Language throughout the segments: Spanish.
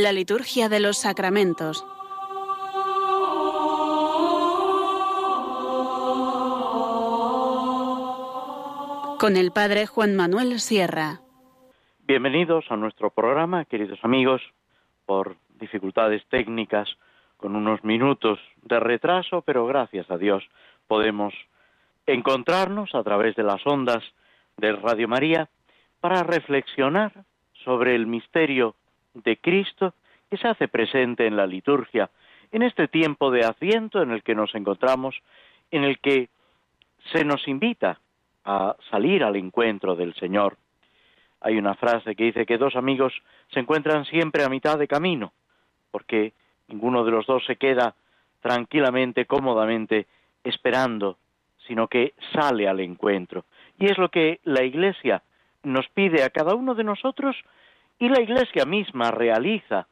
La liturgia de los sacramentos. Con el Padre Juan Manuel Sierra. Bienvenidos a nuestro programa, queridos amigos, por dificultades técnicas, con unos minutos de retraso, pero gracias a Dios podemos encontrarnos a través de las ondas de Radio María para reflexionar sobre el misterio de Cristo que se hace presente en la liturgia, en este tiempo de asiento en el que nos encontramos, en el que se nos invita a salir al encuentro del Señor. Hay una frase que dice que dos amigos se encuentran siempre a mitad de camino, porque ninguno de los dos se queda tranquilamente, cómodamente, esperando, sino que sale al encuentro. Y es lo que la Iglesia nos pide a cada uno de nosotros y la Iglesia misma realiza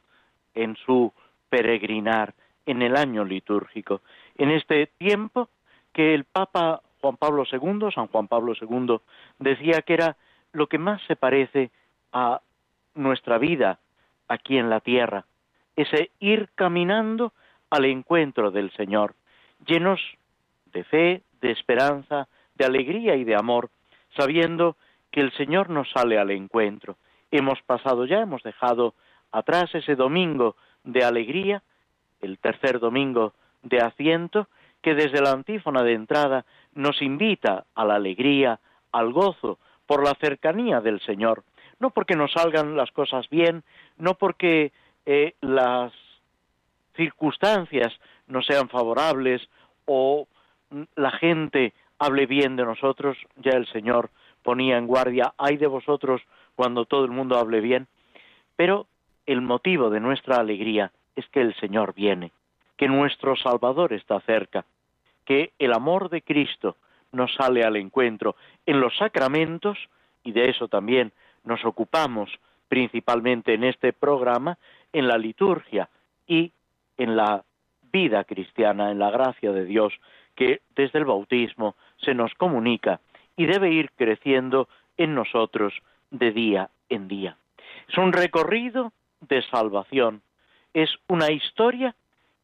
en su peregrinar en el año litúrgico, en este tiempo que el Papa Juan Pablo II, San Juan Pablo II, decía que era lo que más se parece a nuestra vida aquí en la tierra, ese ir caminando al encuentro del Señor, llenos de fe, de esperanza, de alegría y de amor, sabiendo que el Señor nos sale al encuentro. Hemos pasado ya, hemos dejado atrás ese domingo de alegría, el tercer domingo de asiento, que desde la antífona de entrada nos invita a la alegría, al gozo, por la cercanía del Señor, no porque nos salgan las cosas bien, no porque eh, las circunstancias no sean favorables o la gente hable bien de nosotros, ya el Señor ponía en guardia, ay de vosotros cuando todo el mundo hable bien, pero el motivo de nuestra alegría es que el Señor viene, que nuestro Salvador está cerca, que el amor de Cristo nos sale al encuentro en los sacramentos, y de eso también nos ocupamos principalmente en este programa, en la liturgia y en la vida cristiana, en la gracia de Dios, que desde el bautismo se nos comunica y debe ir creciendo en nosotros de día en día. Es un recorrido de salvación, es una historia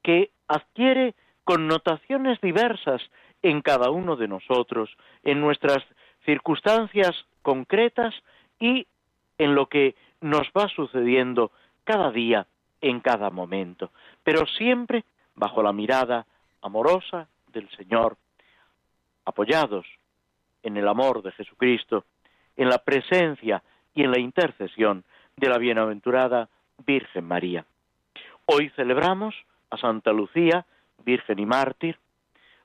que adquiere connotaciones diversas en cada uno de nosotros, en nuestras circunstancias concretas y en lo que nos va sucediendo cada día, en cada momento, pero siempre bajo la mirada amorosa del Señor, apoyados en el amor de Jesucristo, en la presencia y en la intercesión de la bienaventurada Virgen María. Hoy celebramos a Santa Lucía, Virgen y mártir,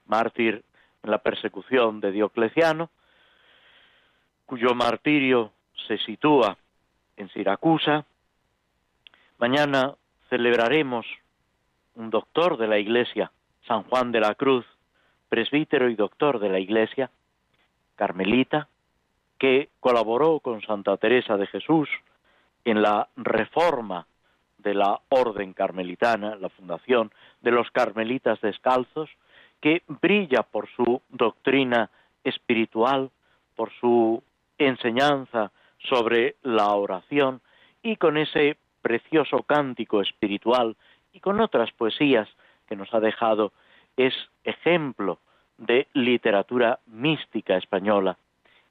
mártir en la persecución de Diocleciano, cuyo martirio se sitúa en Siracusa. Mañana celebraremos un doctor de la Iglesia, San Juan de la Cruz, presbítero y doctor de la Iglesia, carmelita, que colaboró con Santa Teresa de Jesús en la reforma de la orden carmelitana, la fundación de los carmelitas descalzos, que brilla por su doctrina espiritual, por su enseñanza sobre la oración y con ese precioso cántico espiritual y con otras poesías que nos ha dejado es ejemplo de literatura mística española.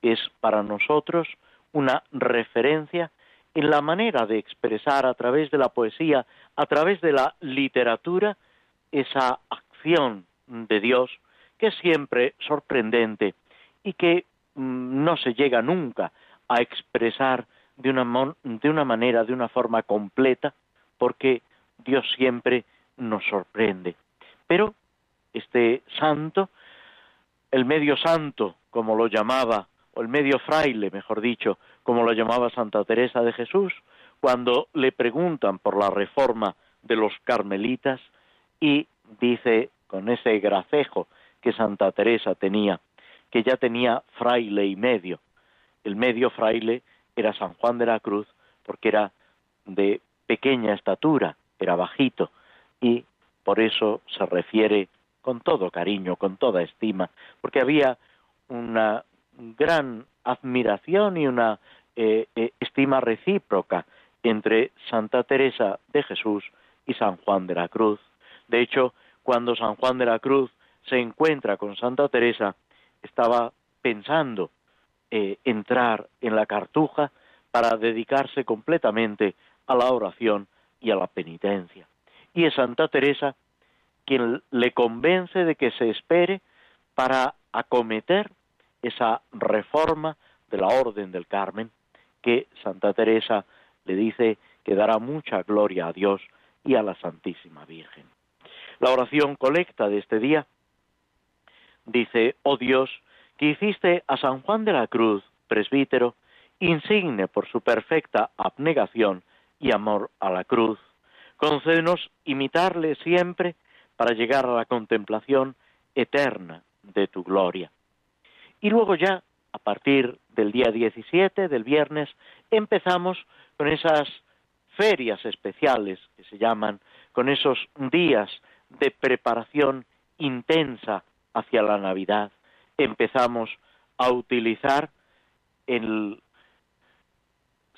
Es para nosotros una referencia en la manera de expresar a través de la poesía, a través de la literatura, esa acción de Dios que es siempre sorprendente y que mm, no se llega nunca a expresar de una, de una manera, de una forma completa, porque Dios siempre nos sorprende. Pero este santo, el medio santo, como lo llamaba, o el medio fraile, mejor dicho, como lo llamaba Santa Teresa de Jesús, cuando le preguntan por la reforma de los carmelitas y dice con ese gracejo que Santa Teresa tenía, que ya tenía fraile y medio. El medio fraile era San Juan de la Cruz porque era de pequeña estatura, era bajito y por eso se refiere con todo cariño, con toda estima, porque había una gran admiración y una eh, eh, estima recíproca entre Santa Teresa de Jesús y San Juan de la Cruz. De hecho, cuando San Juan de la Cruz se encuentra con Santa Teresa, estaba pensando eh, entrar en la cartuja para dedicarse completamente a la oración y a la penitencia. Y es Santa Teresa quien le convence de que se espere para acometer esa reforma de la Orden del Carmen, que Santa Teresa le dice que dará mucha gloria a Dios y a la Santísima Virgen. La oración colecta de este día dice, oh Dios, que hiciste a San Juan de la Cruz, presbítero, insigne por su perfecta abnegación y amor a la cruz. Concédenos imitarle siempre para llegar a la contemplación eterna de tu gloria. Y luego ya, a partir del día 17, del viernes, empezamos con esas ferias especiales que se llaman, con esos días de preparación intensa hacia la Navidad. Empezamos a utilizar el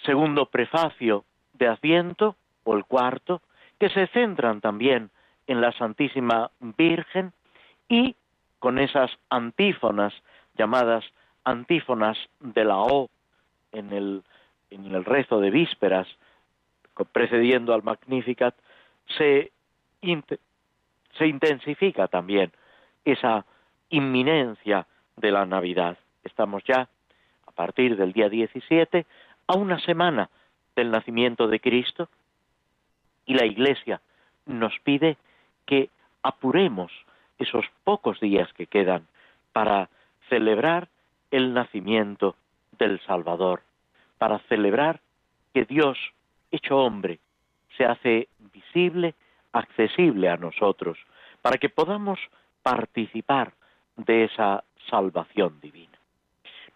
segundo prefacio de Adviento o el cuarto, que se centran también en la Santísima Virgen y con esas antífonas llamadas antífonas de la O en el, en el rezo de vísperas, precediendo al Magnificat, se, se intensifica también esa inminencia de la Navidad. Estamos ya, a partir del día 17, a una semana del nacimiento de Cristo y la Iglesia nos pide que apuremos esos pocos días que quedan para celebrar el nacimiento del Salvador, para celebrar que Dios, hecho hombre, se hace visible, accesible a nosotros, para que podamos participar de esa salvación divina.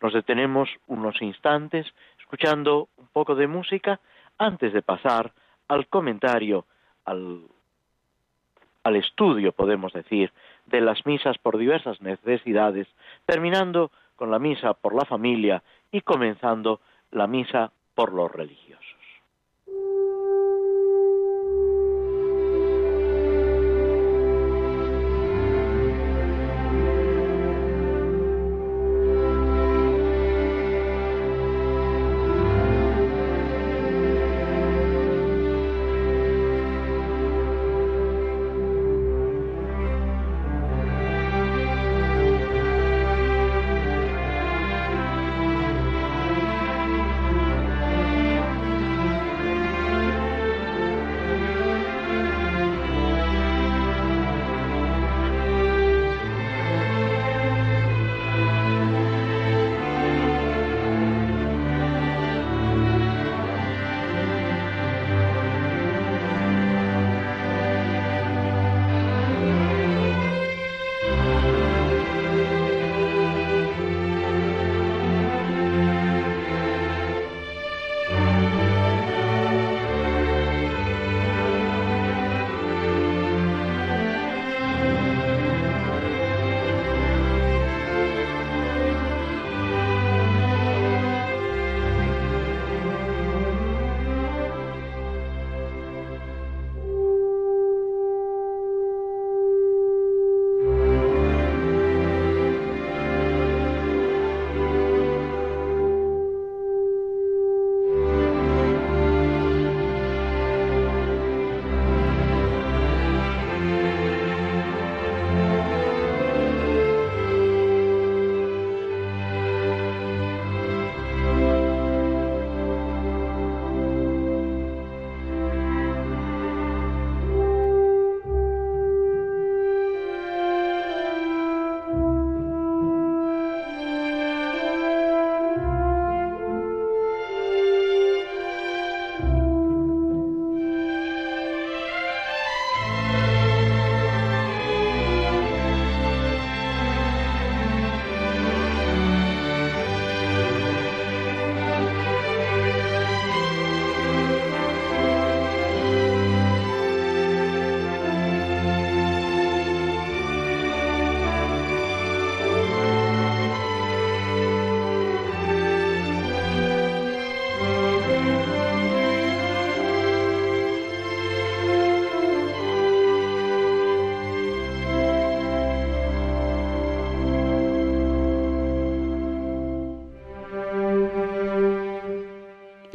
Nos detenemos unos instantes escuchando un poco de música antes de pasar al comentario, al, al estudio, podemos decir, de las misas por diversas necesidades, terminando con la misa por la familia y comenzando la misa por los religiosos.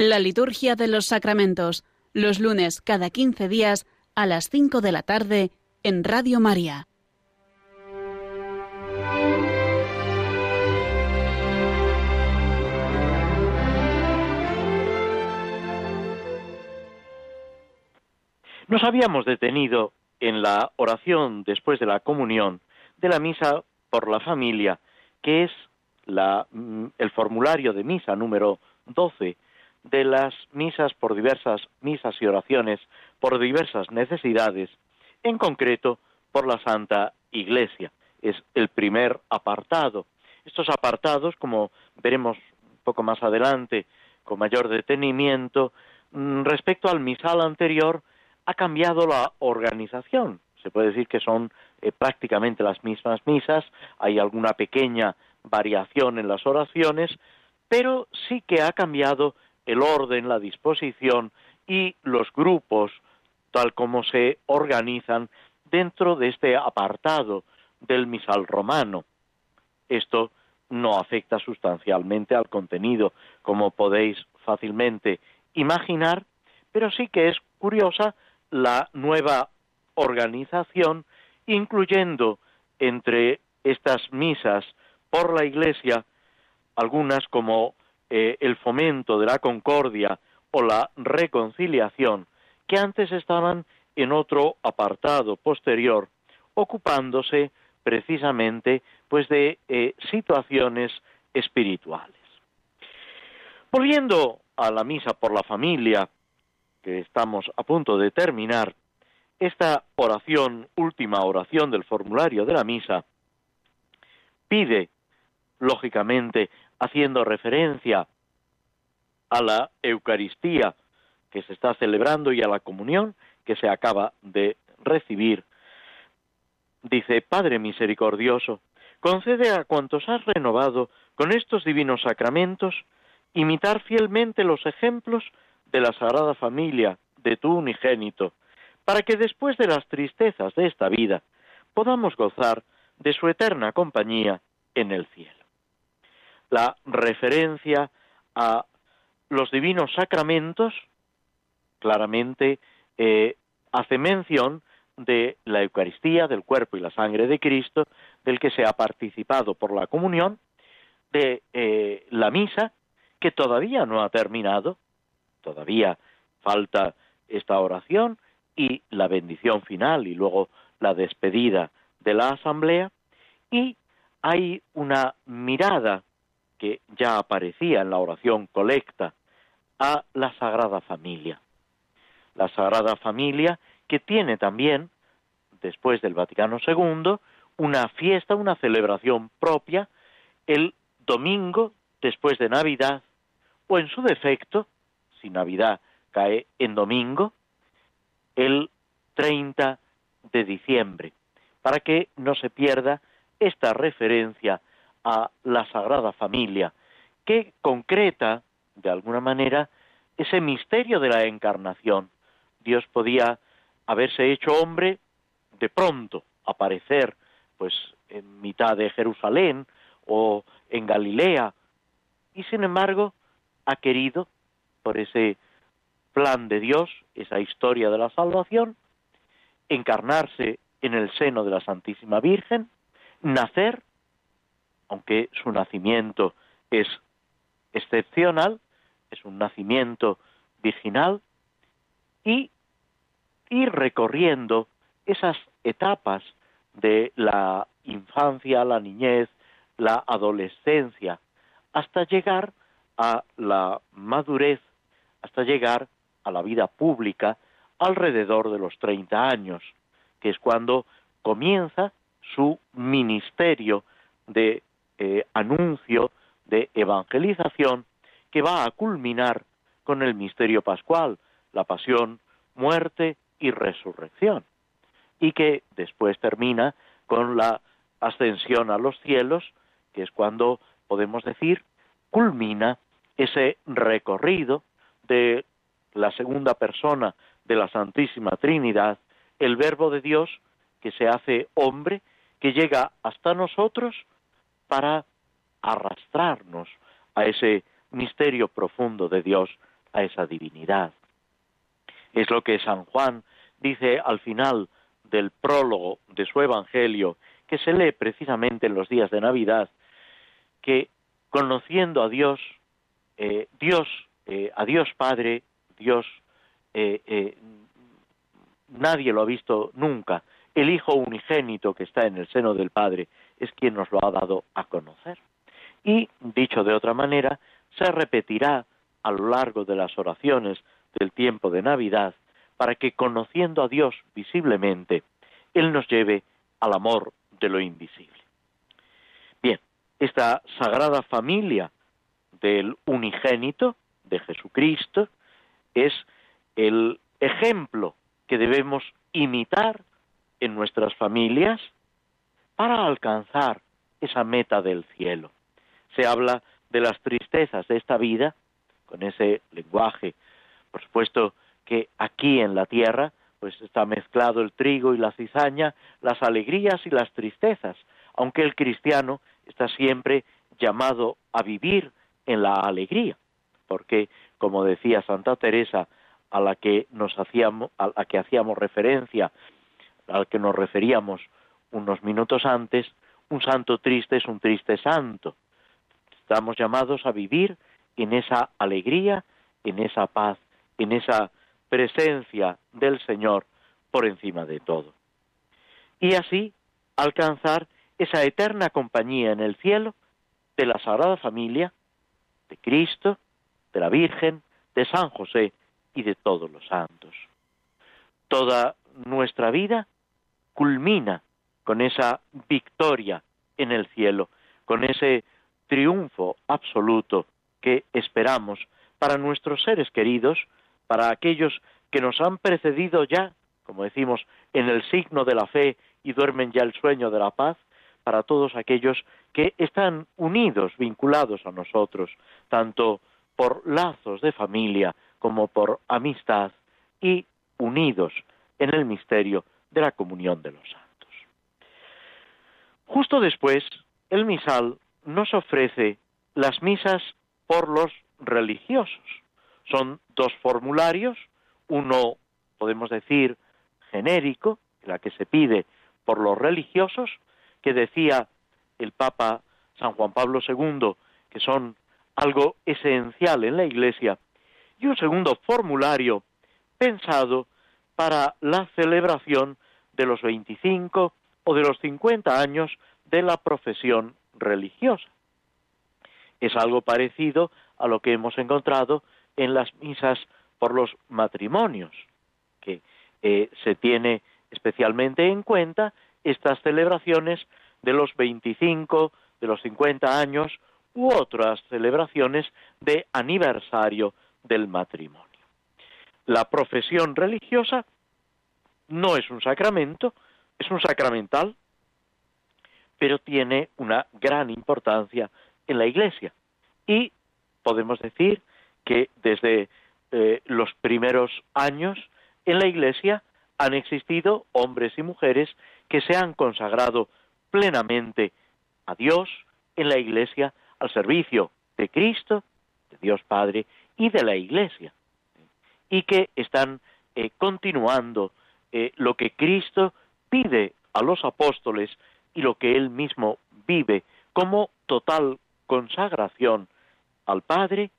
La liturgia de los sacramentos, los lunes cada 15 días a las 5 de la tarde en Radio María. Nos habíamos detenido en la oración después de la comunión de la misa por la familia, que es mm, el formulario de misa número 12 de las misas por diversas misas y oraciones por diversas necesidades, en concreto por la Santa Iglesia. Es el primer apartado. Estos apartados, como veremos un poco más adelante con mayor detenimiento, mm, respecto al misal anterior, ha cambiado la organización. Se puede decir que son eh, prácticamente las mismas misas, hay alguna pequeña variación en las oraciones, pero sí que ha cambiado el orden, la disposición y los grupos tal como se organizan dentro de este apartado del misal romano. Esto no afecta sustancialmente al contenido, como podéis fácilmente imaginar, pero sí que es curiosa la nueva organización, incluyendo entre estas misas por la Iglesia algunas como eh, el fomento de la concordia o la reconciliación, que antes estaban en otro apartado posterior, ocupándose precisamente pues de eh, situaciones espirituales. Volviendo a la misa por la familia, que estamos a punto de terminar, esta oración, última oración del formulario de la misa, pide, lógicamente, haciendo referencia a la Eucaristía que se está celebrando y a la comunión que se acaba de recibir. Dice, Padre misericordioso, concede a cuantos has renovado con estos divinos sacramentos imitar fielmente los ejemplos de la Sagrada Familia, de tu unigénito, para que después de las tristezas de esta vida podamos gozar de su eterna compañía en el cielo la referencia a los divinos sacramentos, claramente eh, hace mención de la Eucaristía, del cuerpo y la sangre de Cristo, del que se ha participado por la comunión, de eh, la misa, que todavía no ha terminado, todavía falta esta oración y la bendición final y luego la despedida de la asamblea, y hay una mirada que ya aparecía en la oración colecta, a la Sagrada Familia. La Sagrada Familia que tiene también, después del Vaticano II, una fiesta, una celebración propia el domingo después de Navidad, o en su defecto, si Navidad cae en domingo, el 30 de diciembre, para que no se pierda esta referencia a la Sagrada Familia, que concreta, de alguna manera, ese misterio de la encarnación. Dios podía haberse hecho hombre de pronto, aparecer pues en mitad de Jerusalén o en Galilea, y sin embargo ha querido, por ese plan de Dios, esa historia de la salvación, encarnarse en el seno de la Santísima Virgen, nacer aunque su nacimiento es excepcional, es un nacimiento virginal, y ir recorriendo esas etapas de la infancia, la niñez, la adolescencia, hasta llegar a la madurez, hasta llegar a la vida pública alrededor de los 30 años, que es cuando comienza su ministerio de eh, anuncio de evangelización que va a culminar con el misterio pascual, la pasión, muerte y resurrección, y que después termina con la ascensión a los cielos, que es cuando podemos decir culmina ese recorrido de la segunda persona de la Santísima Trinidad, el Verbo de Dios que se hace hombre, que llega hasta nosotros para arrastrarnos a ese misterio profundo de Dios, a esa divinidad. Es lo que San Juan dice al final del prólogo de su Evangelio, que se lee precisamente en los días de Navidad, que conociendo a Dios, eh, Dios, eh, a Dios Padre, Dios, eh, nadie lo ha visto nunca. El Hijo unigénito que está en el seno del Padre es quien nos lo ha dado a conocer. Y, dicho de otra manera, se repetirá a lo largo de las oraciones del tiempo de Navidad para que conociendo a Dios visiblemente, Él nos lleve al amor de lo invisible. Bien, esta sagrada familia del unigénito, de Jesucristo, es el ejemplo que debemos imitar en nuestras familias para alcanzar esa meta del cielo. Se habla de las tristezas de esta vida, con ese lenguaje, por supuesto que aquí en la tierra pues está mezclado el trigo y la cizaña, las alegrías y las tristezas, aunque el cristiano está siempre llamado a vivir en la alegría, porque como decía Santa Teresa, a la que nos hacíamos, a la que hacíamos referencia, al que nos referíamos unos minutos antes, un santo triste es un triste santo. Estamos llamados a vivir en esa alegría, en esa paz, en esa presencia del Señor por encima de todo. Y así alcanzar esa eterna compañía en el cielo de la Sagrada Familia, de Cristo, de la Virgen, de San José y de todos los santos. Toda nuestra vida culmina con esa victoria en el cielo, con ese triunfo absoluto que esperamos para nuestros seres queridos, para aquellos que nos han precedido ya, como decimos, en el signo de la fe y duermen ya el sueño de la paz, para todos aquellos que están unidos, vinculados a nosotros, tanto por lazos de familia como por amistad y unidos en el misterio de la comunión de los santos. Justo después, el misal nos ofrece las misas por los religiosos. Son dos formularios, uno, podemos decir, genérico, la que se pide por los religiosos, que decía el Papa San Juan Pablo II, que son algo esencial en la Iglesia, y un segundo formulario pensado para la celebración de los 25 o de los 50 años de la profesión religiosa. Es algo parecido a lo que hemos encontrado en las misas por los matrimonios, que eh, se tiene especialmente en cuenta estas celebraciones de los 25, de los 50 años u otras celebraciones de aniversario del matrimonio. La profesión religiosa no es un sacramento, es un sacramental, pero tiene una gran importancia en la Iglesia. Y podemos decir que desde eh, los primeros años en la Iglesia han existido hombres y mujeres que se han consagrado plenamente a Dios en la Iglesia al servicio de Cristo, de Dios Padre y de la Iglesia, y que están eh, continuando eh, lo que Cristo pide a los apóstoles y lo que él mismo vive como total consagración al Padre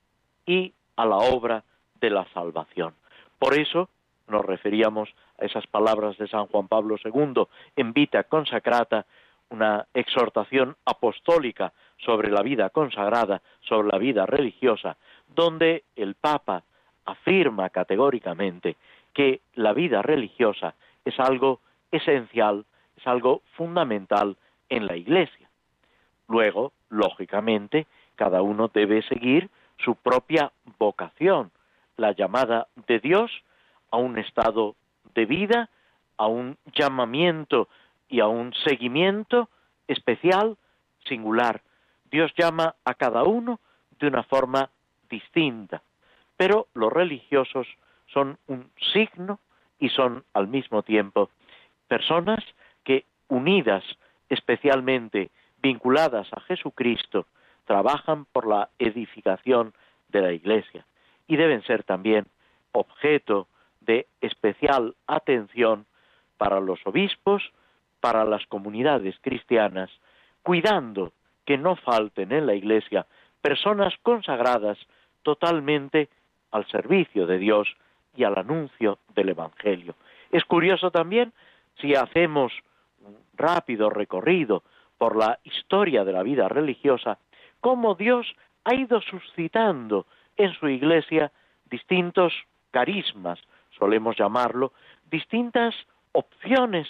y a la obra de la salvación. Por eso nos referíamos a esas palabras de San Juan Pablo II en Vita Consacrata, una exhortación apostólica sobre la vida consagrada, sobre la vida religiosa, donde el Papa afirma categóricamente que la vida religiosa es algo esencial, es algo fundamental en la Iglesia. Luego, lógicamente, cada uno debe seguir su propia vocación, la llamada de Dios a un estado de vida, a un llamamiento y a un seguimiento especial, singular. Dios llama a cada uno de una forma distinta, pero los religiosos son un signo y son al mismo tiempo personas que unidas especialmente vinculadas a Jesucristo trabajan por la edificación de la Iglesia. y deben ser también objeto de especial atención para los obispos, para las comunidades cristianas, cuidando que no falten en la Iglesia personas consagradas totalmente al servicio de Dios y al anuncio del Evangelio. Es curioso también, si hacemos un rápido recorrido por la historia de la vida religiosa, cómo Dios ha ido suscitando en su iglesia distintos carismas, solemos llamarlo, distintas opciones,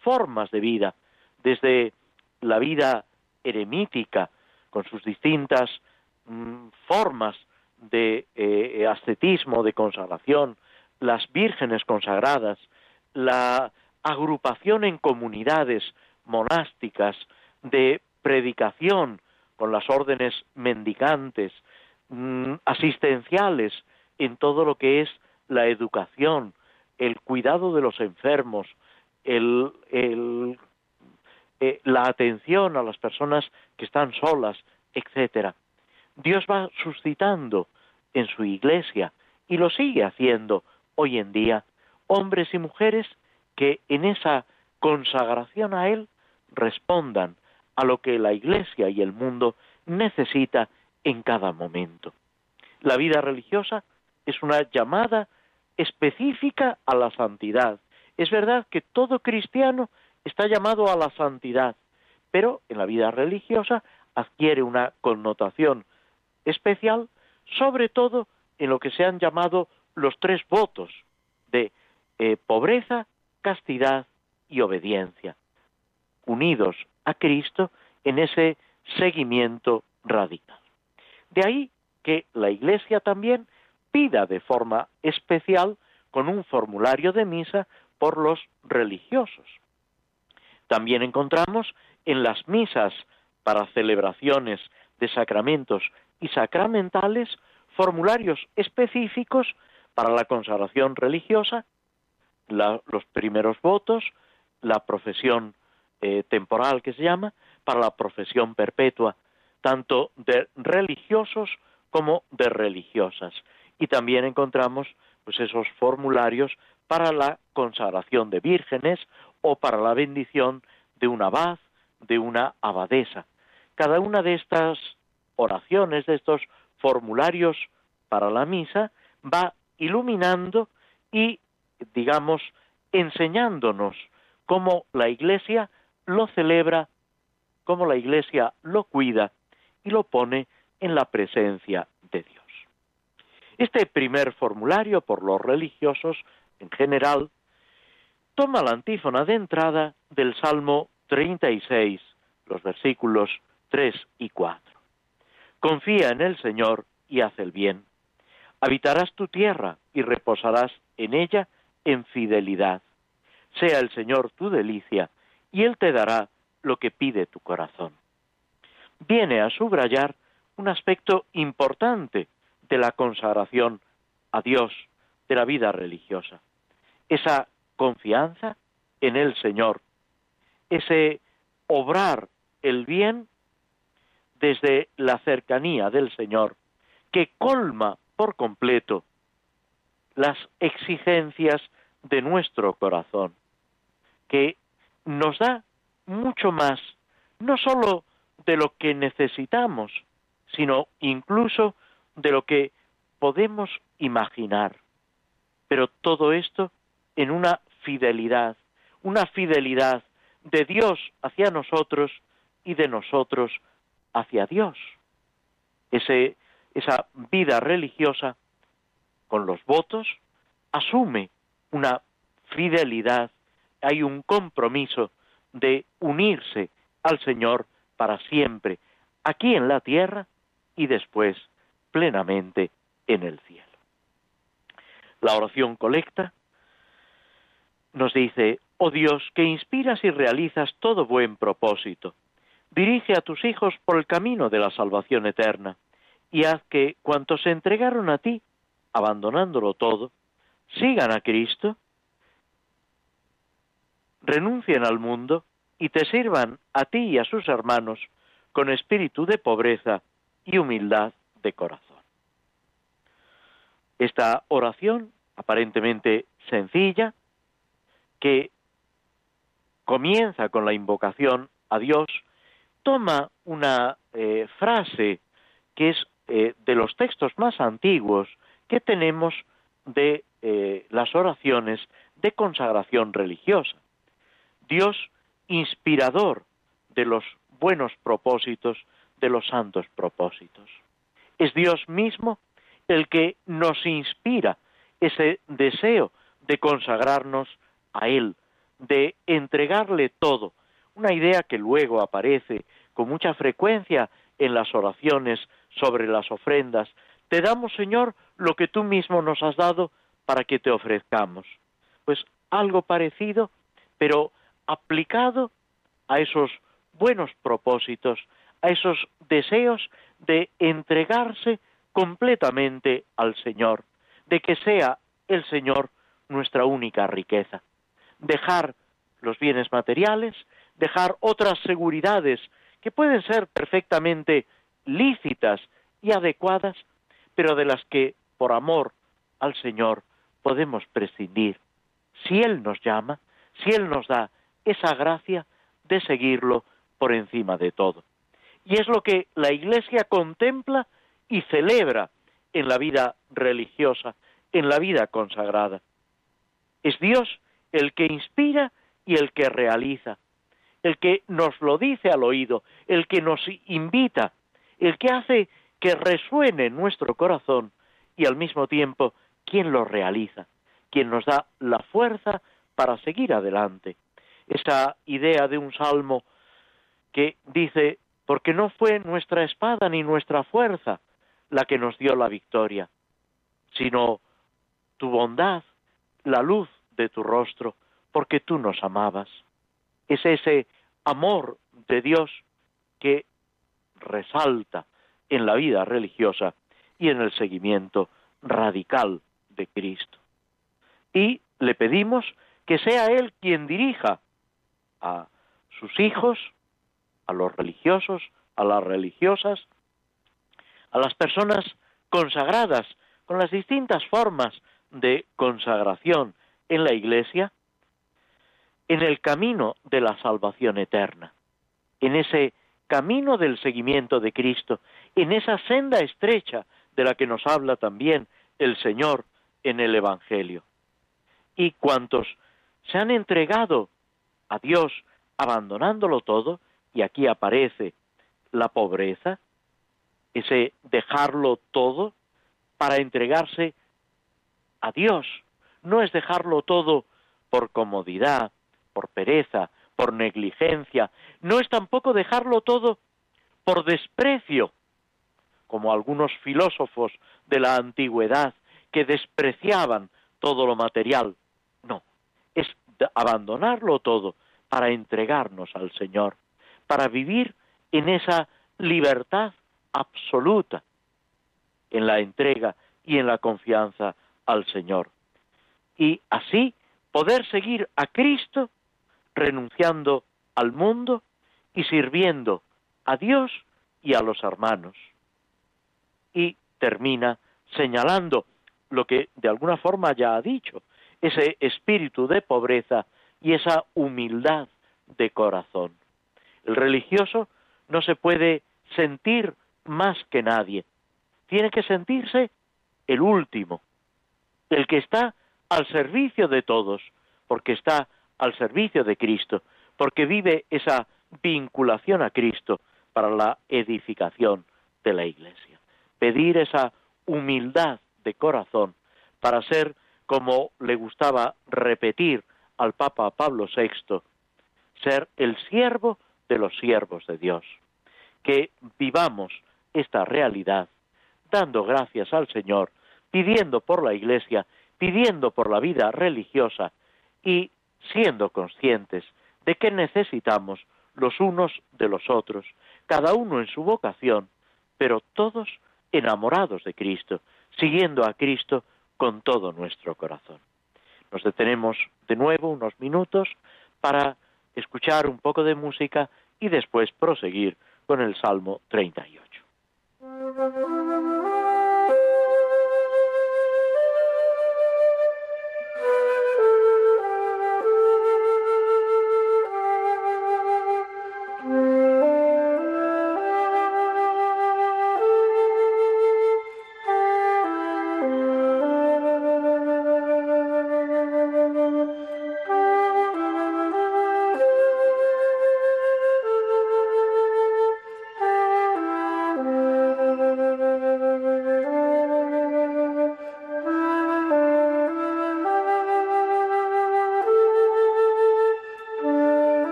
formas de vida, desde la vida eremítica, con sus distintas mm, formas de eh, ascetismo, de consagración, las vírgenes consagradas, la agrupación en comunidades monásticas, de predicación con las órdenes mendicantes, mm, asistenciales en todo lo que es la educación, el cuidado de los enfermos, el, eh, la atención a las personas que están solas, etcétera. Dios va suscitando en su iglesia y lo sigue haciendo hoy en día hombres y mujeres que en esa consagración a Él respondan a lo que la iglesia y el mundo necesita en cada momento. La vida religiosa es una llamada específica a la santidad. Es verdad que todo cristiano está llamado a la santidad, pero en la vida religiosa adquiere una connotación especial, sobre todo en lo que se han llamado los tres votos de eh, pobreza, castidad y obediencia, unidos a Cristo en ese seguimiento radical. De ahí que la Iglesia también pida de forma especial con un formulario de misa por los religiosos. También encontramos en las misas para celebraciones de sacramentos y sacramentales formularios específicos para la consagración religiosa, los primeros votos, la profesión eh, temporal que se llama, para la profesión perpetua, tanto de religiosos como de religiosas y también encontramos pues esos formularios para la consagración de vírgenes o para la bendición de un abad, de una abadesa. Cada una de estas oraciones, de estos formularios para la misa, va iluminando y, digamos, enseñándonos cómo la Iglesia lo celebra, cómo la Iglesia lo cuida y lo pone en la presencia de Dios. Este primer formulario por los religiosos en general toma la antífona de entrada del Salmo 36, los versículos 3 y 4. Confía en el Señor y haz el bien. Habitarás tu tierra y reposarás en ella en fidelidad. Sea el Señor tu delicia y Él te dará lo que pide tu corazón. Viene a subrayar un aspecto importante de la consagración a Dios, de la vida religiosa. Esa confianza en el Señor, ese obrar el bien desde la cercanía del Señor, que colma por completo las exigencias de nuestro corazón, que nos da mucho más, no sólo de lo que necesitamos, sino incluso de lo que podemos imaginar. Pero todo esto en una fidelidad, una fidelidad de Dios hacia nosotros y de nosotros hacia Dios. Ese, esa vida religiosa con los votos asume una fidelidad, hay un compromiso de unirse al Señor para siempre, aquí en la tierra y después plenamente en el cielo. La oración colecta nos dice, oh Dios, que inspiras y realizas todo buen propósito, dirige a tus hijos por el camino de la salvación eterna, y haz que cuantos se entregaron a ti, abandonándolo todo, sigan a Cristo, renuncien al mundo y te sirvan a ti y a sus hermanos con espíritu de pobreza y humildad de corazón. Esta oración, aparentemente sencilla, que comienza con la invocación a Dios, toma una eh, frase que es eh, de los textos más antiguos que tenemos de eh, las oraciones de consagración religiosa. Dios inspirador de los buenos propósitos, de los santos propósitos. Es Dios mismo el que nos inspira ese deseo de consagrarnos a Él, de entregarle todo, una idea que luego aparece con mucha frecuencia en las oraciones sobre las ofrendas. Te damos, Señor, lo que tú mismo nos has dado para que te ofrezcamos. Pues algo parecido, pero aplicado a esos buenos propósitos, a esos deseos de entregarse completamente al Señor, de que sea el Señor nuestra única riqueza. Dejar los bienes materiales, dejar otras seguridades que pueden ser perfectamente lícitas y adecuadas, pero de las que, por amor al Señor, podemos prescindir. Si Él nos llama, si Él nos da esa gracia de seguirlo por encima de todo. Y es lo que la Iglesia contempla y celebra en la vida religiosa, en la vida consagrada. Es Dios el que inspira y el que realiza, el que nos lo dice al oído, el que nos invita, el que hace que resuene en nuestro corazón y al mismo tiempo quien lo realiza, quien nos da la fuerza para seguir adelante. Esa idea de un salmo que dice, porque no fue nuestra espada ni nuestra fuerza la que nos dio la victoria, sino tu bondad, la luz de tu rostro, porque tú nos amabas. Es ese amor de Dios que resalta en la vida religiosa y en el seguimiento radical de Cristo. Y le pedimos que sea Él quien dirija a sus hijos, a los religiosos, a las religiosas, a las personas consagradas con las distintas formas de consagración en la Iglesia, en el camino de la salvación eterna, en ese camino del seguimiento de Cristo, en esa senda estrecha de la que nos habla también el Señor en el Evangelio. Y cuantos se han entregado a Dios abandonándolo todo, y aquí aparece la pobreza, ese dejarlo todo para entregarse a Dios. No es dejarlo todo por comodidad, por pereza, por negligencia. No es tampoco dejarlo todo por desprecio, como algunos filósofos de la antigüedad que despreciaban todo lo material. No, es abandonarlo todo para entregarnos al Señor, para vivir en esa libertad absoluta, en la entrega y en la confianza al Señor. Y así poder seguir a Cristo renunciando al mundo y sirviendo a Dios y a los hermanos. Y termina señalando lo que de alguna forma ya ha dicho, ese espíritu de pobreza y esa humildad de corazón. El religioso no se puede sentir más que nadie, tiene que sentirse el último, el que está al servicio de todos, porque está al servicio de Cristo, porque vive esa vinculación a Cristo para la edificación de la Iglesia. Pedir esa humildad de corazón para ser, como le gustaba repetir al Papa Pablo VI, ser el siervo de los siervos de Dios. Que vivamos esta realidad dando gracias al Señor, pidiendo por la Iglesia, pidiendo por la vida religiosa y siendo conscientes de que necesitamos los unos de los otros, cada uno en su vocación, pero todos enamorados de Cristo, siguiendo a Cristo con todo nuestro corazón. Nos detenemos de nuevo unos minutos para escuchar un poco de música y después proseguir con el Salmo 38.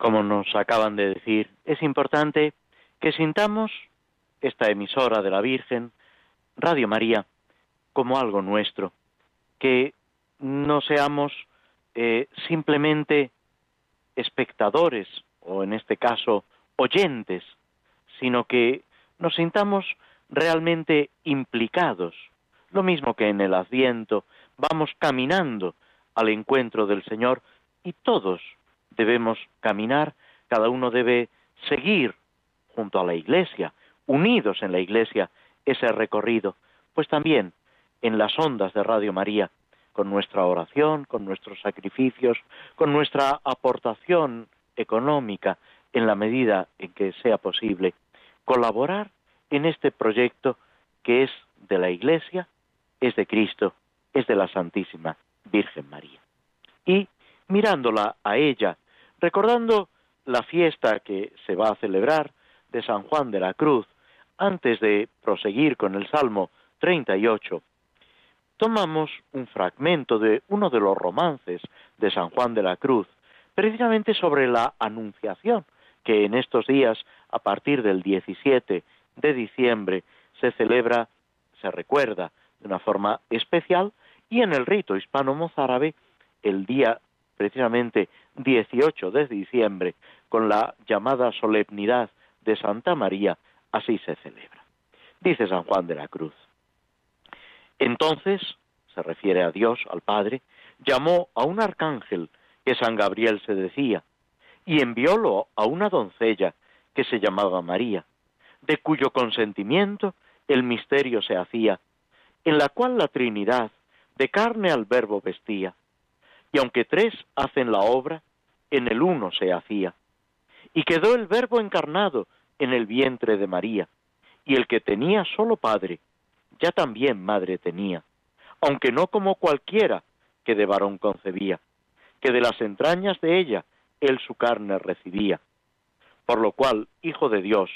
Como nos acaban de decir, es importante que sintamos esta emisora de la Virgen, Radio María, como algo nuestro, que no seamos eh, simplemente espectadores o en este caso oyentes, sino que nos sintamos realmente implicados. Lo mismo que en el Adviento, vamos caminando al encuentro del Señor y todos debemos caminar, cada uno debe seguir junto a la Iglesia, unidos en la Iglesia, ese recorrido, pues también en las ondas de Radio María, con nuestra oración, con nuestros sacrificios, con nuestra aportación económica en la medida en que sea posible, colaborar en este proyecto que es de la Iglesia, es de Cristo, es de la Santísima Virgen María. Y mirándola a ella, recordando la fiesta que se va a celebrar de San Juan de la Cruz, antes de proseguir con el Salmo 38, tomamos un fragmento de uno de los romances de San Juan de la Cruz, precisamente sobre la Anunciación, que en estos días, a partir del 17 de diciembre, se celebra, se recuerda de una forma especial y en el rito hispano-mozárabe el día precisamente 18 de diciembre con la llamada solemnidad de Santa María así se celebra. Dice San Juan de la Cruz. Entonces, se refiere a Dios, al Padre, llamó a un arcángel que San Gabriel se decía, y enviólo a una doncella que se llamaba María, de cuyo consentimiento el misterio se hacía en la cual la Trinidad de carne al verbo vestía, y aunque tres hacen la obra, en el uno se hacía. Y quedó el verbo encarnado en el vientre de María, y el que tenía solo padre, ya también madre tenía, aunque no como cualquiera que de varón concebía, que de las entrañas de ella él su carne recibía, por lo cual Hijo de Dios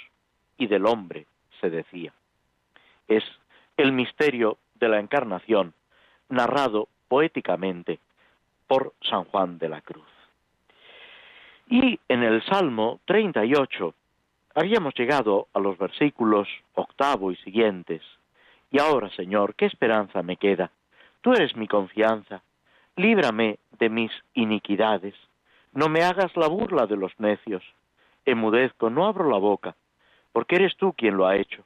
y del hombre se decía. Es el misterio de la encarnación, narrado poéticamente por San Juan de la Cruz. Y en el Salmo 38 habíamos llegado a los versículos octavo y siguientes. Y ahora, Señor, ¿qué esperanza me queda? Tú eres mi confianza. Líbrame de mis iniquidades. No me hagas la burla de los necios. Emudezco, no abro la boca, porque eres tú quien lo ha hecho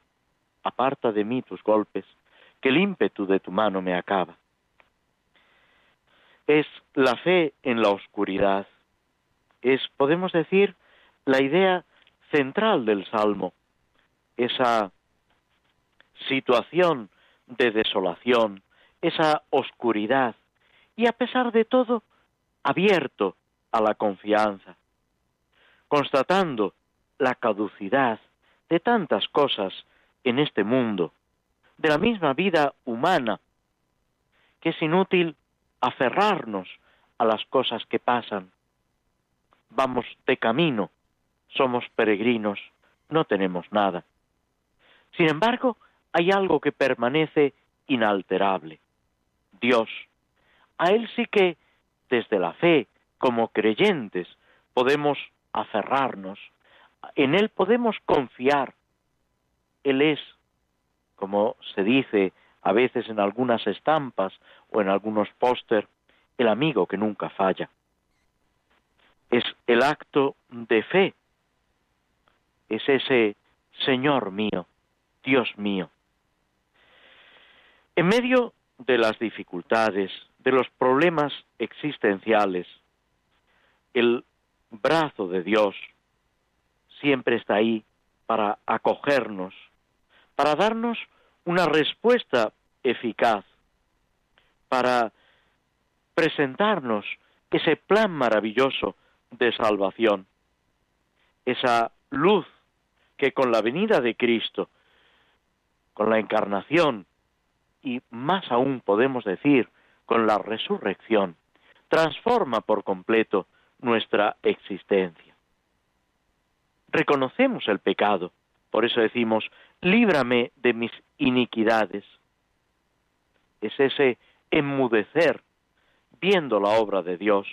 aparta de mí tus golpes, que el ímpetu de tu mano me acaba. Es la fe en la oscuridad, es, podemos decir, la idea central del Salmo, esa situación de desolación, esa oscuridad, y a pesar de todo, abierto a la confianza, constatando la caducidad de tantas cosas en este mundo, de la misma vida humana, que es inútil aferrarnos a las cosas que pasan. Vamos de camino, somos peregrinos, no tenemos nada. Sin embargo, hay algo que permanece inalterable. Dios. A Él sí que, desde la fe, como creyentes, podemos aferrarnos. En Él podemos confiar. Él es, como se dice a veces en algunas estampas o en algunos póster, el amigo que nunca falla. Es el acto de fe. Es ese Señor mío, Dios mío. En medio de las dificultades, de los problemas existenciales, el brazo de Dios siempre está ahí para acogernos, para darnos una respuesta eficaz, para presentarnos ese plan maravilloso de salvación, esa luz que con la venida de Cristo, con la encarnación y más aún podemos decir con la resurrección, transforma por completo nuestra existencia. Reconocemos el pecado, por eso decimos, líbrame de mis iniquidades. Es ese enmudecer viendo la obra de Dios.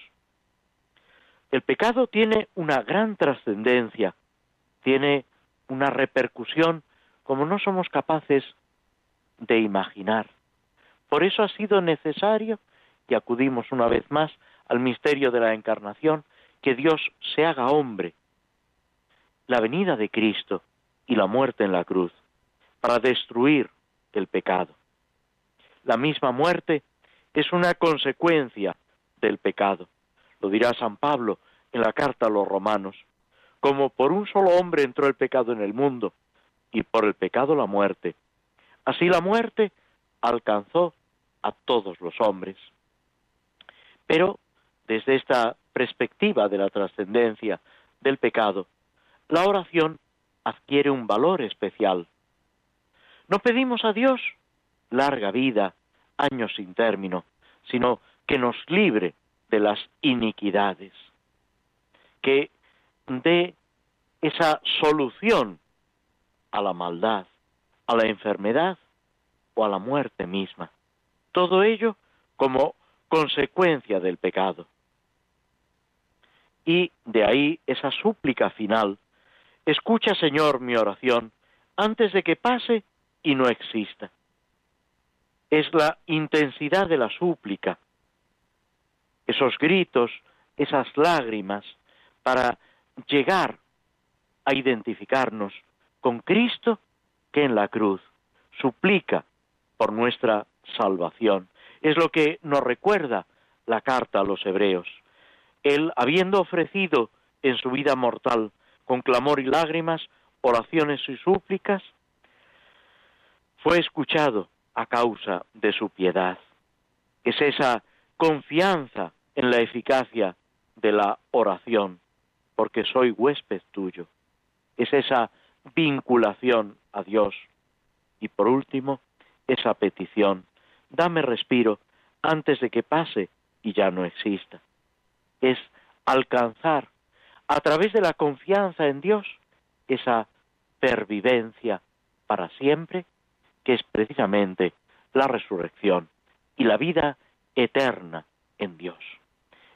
El pecado tiene una gran trascendencia, tiene una repercusión como no somos capaces de imaginar. Por eso ha sido necesario, y acudimos una vez más al misterio de la encarnación, que Dios se haga hombre, la venida de Cristo y la muerte en la cruz, para destruir el pecado. La misma muerte es una consecuencia del pecado. Lo dirá San Pablo en la carta a los romanos. Como por un solo hombre entró el pecado en el mundo, y por el pecado la muerte, así la muerte alcanzó a todos los hombres. Pero desde esta perspectiva de la trascendencia del pecado, la oración adquiere un valor especial. No pedimos a Dios larga vida, años sin término, sino que nos libre de las iniquidades, que dé esa solución a la maldad, a la enfermedad o a la muerte misma. Todo ello como consecuencia del pecado. Y de ahí esa súplica final, escucha Señor mi oración antes de que pase y no exista es la intensidad de la súplica, esos gritos, esas lágrimas, para llegar a identificarnos con Cristo que en la cruz suplica por nuestra salvación. Es lo que nos recuerda la carta a los hebreos. Él, habiendo ofrecido en su vida mortal, con clamor y lágrimas, oraciones y súplicas, fue escuchado a causa de su piedad. Es esa confianza en la eficacia de la oración, porque soy huésped tuyo. Es esa vinculación a Dios. Y por último, esa petición, dame respiro antes de que pase y ya no exista. Es alcanzar, a través de la confianza en Dios, esa pervivencia para siempre que es precisamente la resurrección y la vida eterna en Dios.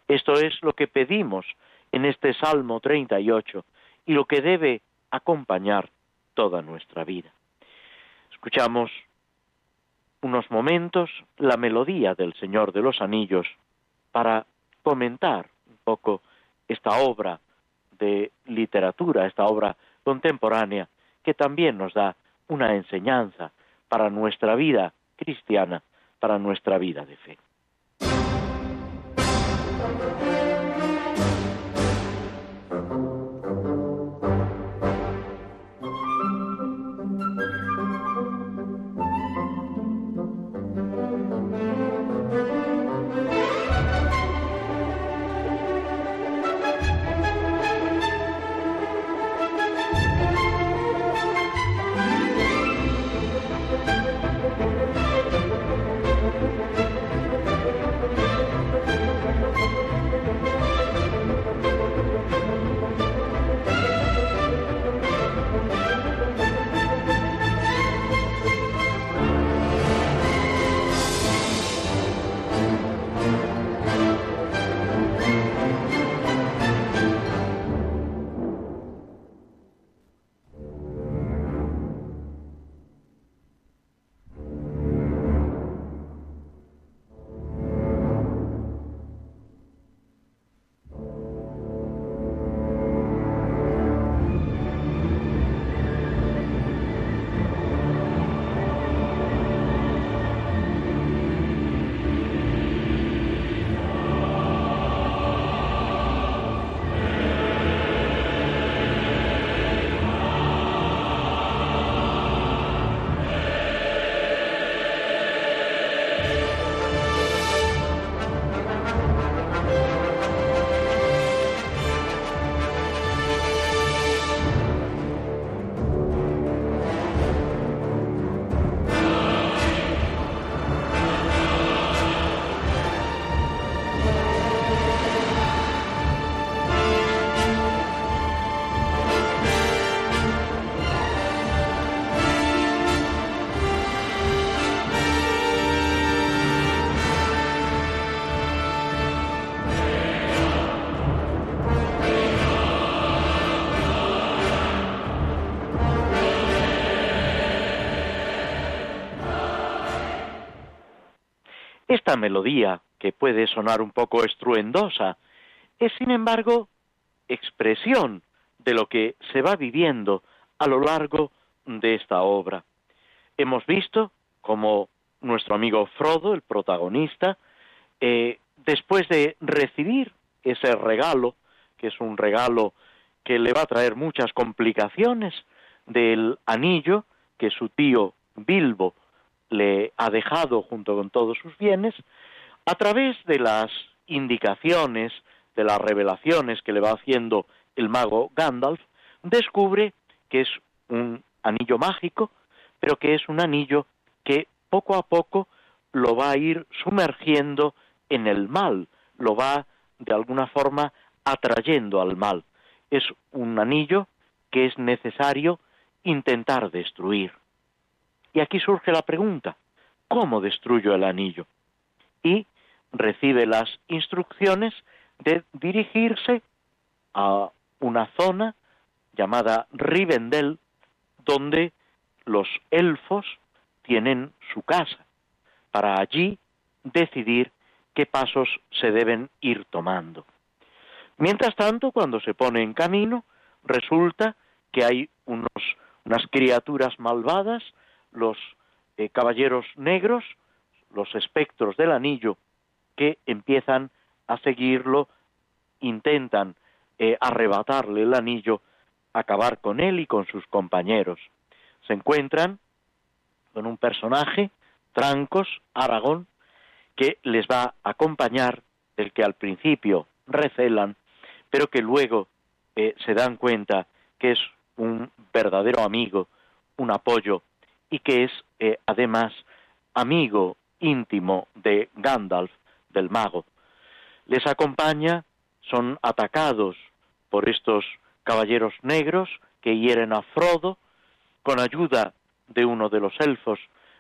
Esto es lo que pedimos en este Salmo 38 y lo que debe acompañar toda nuestra vida. Escuchamos unos momentos la melodía del Señor de los Anillos para comentar un poco esta obra de literatura, esta obra contemporánea, que también nos da una enseñanza para nuestra vida cristiana, para nuestra vida de fe. Melodía, que puede sonar un poco estruendosa, es sin embargo expresión de lo que se va viviendo a lo largo de esta obra. Hemos visto como nuestro amigo Frodo, el protagonista, eh, después de recibir ese regalo, que es un regalo que le va a traer muchas complicaciones del anillo que su tío Bilbo le ha dejado junto con todos sus bienes, a través de las indicaciones, de las revelaciones que le va haciendo el mago Gandalf, descubre que es un anillo mágico, pero que es un anillo que poco a poco lo va a ir sumergiendo en el mal, lo va de alguna forma atrayendo al mal. Es un anillo que es necesario intentar destruir. Y aquí surge la pregunta, ¿cómo destruyo el anillo? Y recibe las instrucciones de dirigirse a una zona llamada Rivendell, donde los elfos tienen su casa, para allí decidir qué pasos se deben ir tomando. Mientras tanto, cuando se pone en camino, resulta que hay unos, unas criaturas malvadas, los eh, caballeros negros, los espectros del anillo, que empiezan a seguirlo, intentan eh, arrebatarle el anillo, acabar con él y con sus compañeros. Se encuentran con un personaje, Trancos, Aragón, que les va a acompañar, del que al principio recelan, pero que luego eh, se dan cuenta que es un verdadero amigo, un apoyo, y que es eh, además amigo íntimo de Gandalf, del mago. Les acompaña, son atacados por estos caballeros negros que hieren a Frodo, con ayuda de uno de los elfos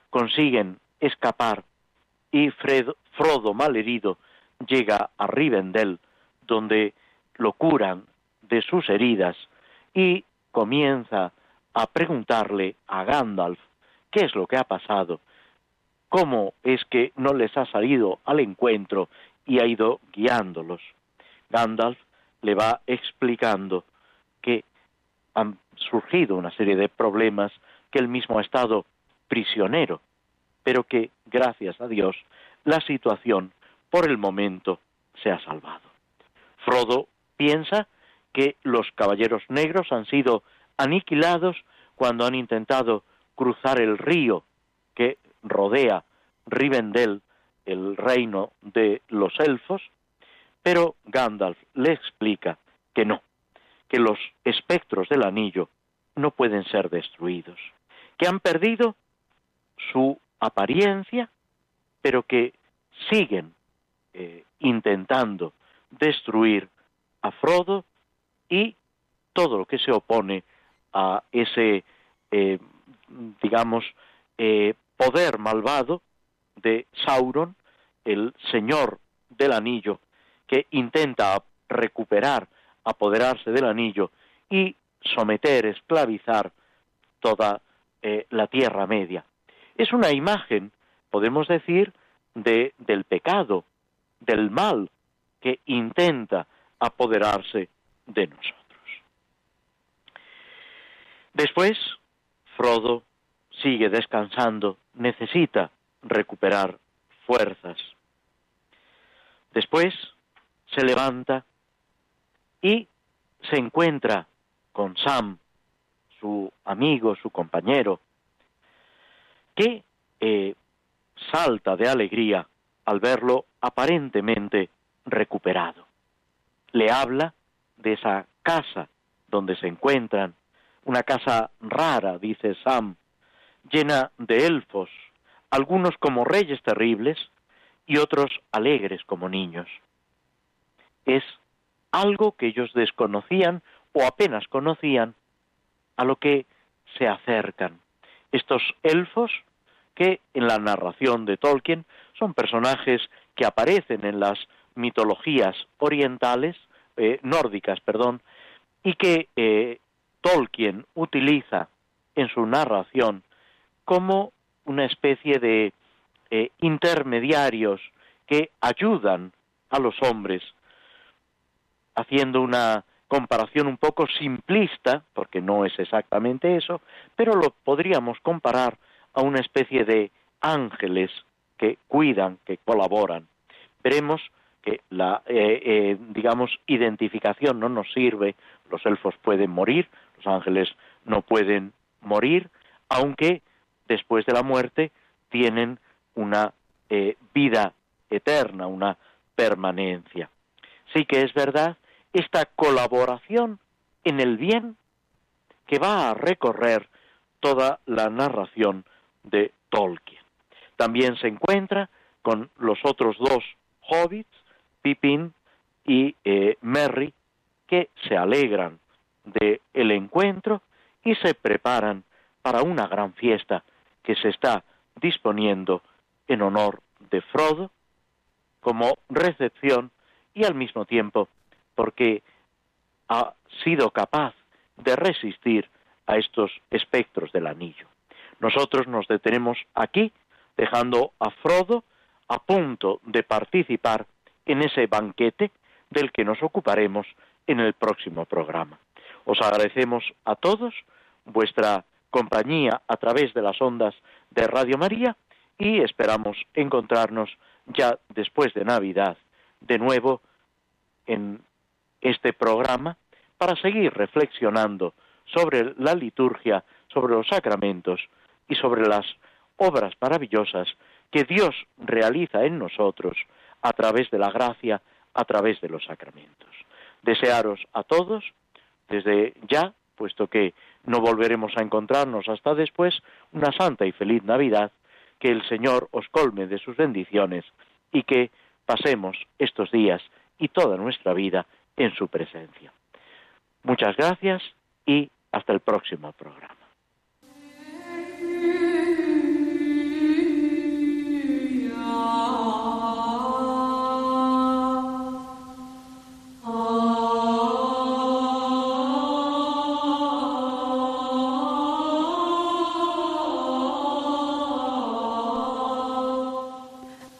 consiguen escapar y Frodo, malherido, llega a Rivendell, donde lo curan de sus heridas y comienza a preguntarle a Gandalf qué es lo que ha pasado, cómo es que no les ha salido al encuentro y ha ido guiándolos. Gandalf le va explicando que han surgido una serie de problemas, que él mismo ha estado prisionero pero que, gracias a Dios, la situación por el momento se ha salvado. Frodo piensa que los caballeros negros han sido aniquilados cuando han intentado cruzar el río que rodea Rivendell, el reino de los elfos, pero Gandalf le explica que no, que los espectros del anillo no pueden ser destruidos, que han perdido su apariencia, pero que siguen eh, intentando destruir a Frodo y todo lo que se opone a ese, eh, digamos, eh, poder malvado de Sauron, el señor del anillo, que intenta recuperar, apoderarse del anillo y someter, esclavizar toda la Tierra Media es una imagen, podemos decir, de, del pecado, del mal que intenta apoderarse de nosotros. Después, Frodo sigue descansando, necesita recuperar fuerzas. Después se levanta y se encuentra con Sam, su amigo, su compañero, que eh, salta de alegría al verlo aparentemente recuperado. Le habla de esa casa donde se encuentran, una casa rara, dice Sam, llena de elfos, algunos como reyes terribles y otros alegres como niños. Es algo que ellos desconocían o apenas conocían, a lo que se acercan. Estos elfos que en la narración de Tolkien son personajes que aparecen en las mitologías orientales, eh, nórdicas, perdón, y que eh, Tolkien utiliza en su narración como una especie de eh, intermediarios que ayudan a los hombres, haciendo una comparación un poco simplista, porque no es exactamente eso, pero lo podríamos comparar a una especie de ángeles que cuidan, que colaboran. Veremos que la, eh, eh, digamos, identificación no nos sirve, los elfos pueden morir, los ángeles no pueden morir, aunque después de la muerte tienen una eh, vida eterna, una permanencia. Sí que es verdad esta colaboración en el bien que va a recorrer toda la narración de Tolkien. También se encuentra con los otros dos hobbits, Pippin y eh, Merry, que se alegran del el encuentro y se preparan para una gran fiesta que se está disponiendo en honor de Frodo como recepción y al mismo tiempo porque ha sido capaz de resistir a estos espectros del anillo. Nosotros nos detenemos aquí, dejando a Frodo a punto de participar en ese banquete del que nos ocuparemos en el próximo programa. Os agradecemos a todos vuestra compañía a través de las ondas de Radio María y esperamos encontrarnos ya después de Navidad de nuevo en este programa para seguir reflexionando sobre la liturgia, sobre los sacramentos y sobre las obras maravillosas que Dios realiza en nosotros a través de la gracia, a través de los sacramentos. Desearos a todos, desde ya, puesto que no volveremos a encontrarnos hasta después, una santa y feliz Navidad, que el Señor os colme de sus bendiciones y que pasemos estos días y toda nuestra vida en su presencia. Muchas gracias y hasta el próximo programa.